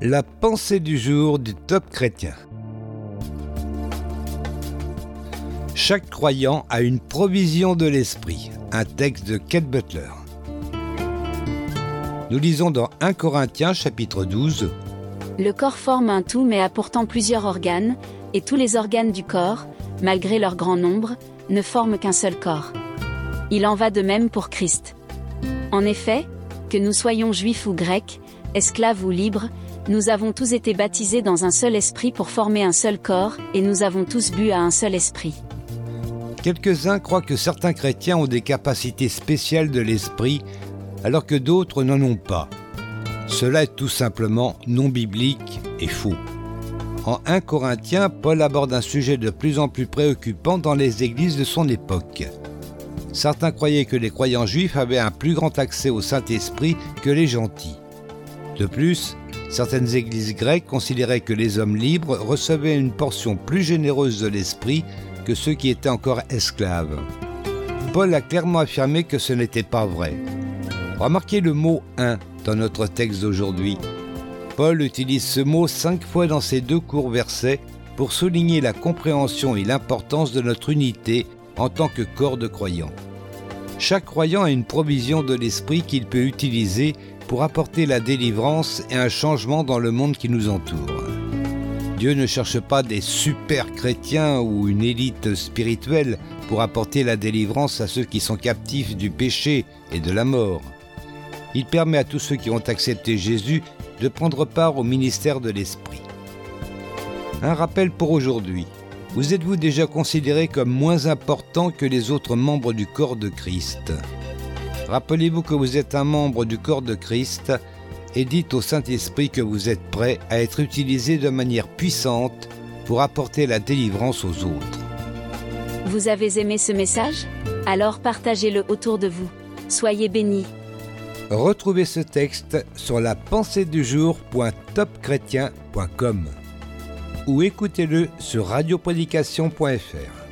La pensée du jour du top chrétien. Chaque croyant a une provision de l'esprit. Un texte de Kate Butler. Nous lisons dans 1 Corinthiens chapitre 12. Le corps forme un tout mais a pourtant plusieurs organes, et tous les organes du corps, malgré leur grand nombre, ne forment qu'un seul corps. Il en va de même pour Christ. En effet, que nous soyons juifs ou grecs, esclaves ou libres, nous avons tous été baptisés dans un seul esprit pour former un seul corps, et nous avons tous bu à un seul esprit. Quelques-uns croient que certains chrétiens ont des capacités spéciales de l'esprit, alors que d'autres n'en ont pas. Cela est tout simplement non biblique et faux. En 1 Corinthiens, Paul aborde un sujet de plus en plus préoccupant dans les églises de son époque. Certains croyaient que les croyants juifs avaient un plus grand accès au Saint-Esprit que les gentils. De plus, certaines églises grecques considéraient que les hommes libres recevaient une portion plus généreuse de l'Esprit que ceux qui étaient encore esclaves. Paul a clairement affirmé que ce n'était pas vrai. Remarquez le mot un dans notre texte d'aujourd'hui. Paul utilise ce mot cinq fois dans ses deux courts versets pour souligner la compréhension et l'importance de notre unité en tant que corps de croyants. Chaque croyant a une provision de l'esprit qu'il peut utiliser pour apporter la délivrance et un changement dans le monde qui nous entoure. Dieu ne cherche pas des super chrétiens ou une élite spirituelle pour apporter la délivrance à ceux qui sont captifs du péché et de la mort. Il permet à tous ceux qui ont accepté Jésus de prendre part au ministère de l'Esprit. Un rappel pour aujourd'hui. Vous êtes-vous déjà considéré comme moins important que les autres membres du corps de Christ Rappelez-vous que vous êtes un membre du corps de Christ et dites au Saint-Esprit que vous êtes prêt à être utilisé de manière puissante pour apporter la délivrance aux autres. Vous avez aimé ce message? Alors partagez-le autour de vous. Soyez bénis. Retrouvez ce texte sur la pensée du jour.topchrétien.com ou écoutez-le sur radioprédication.fr.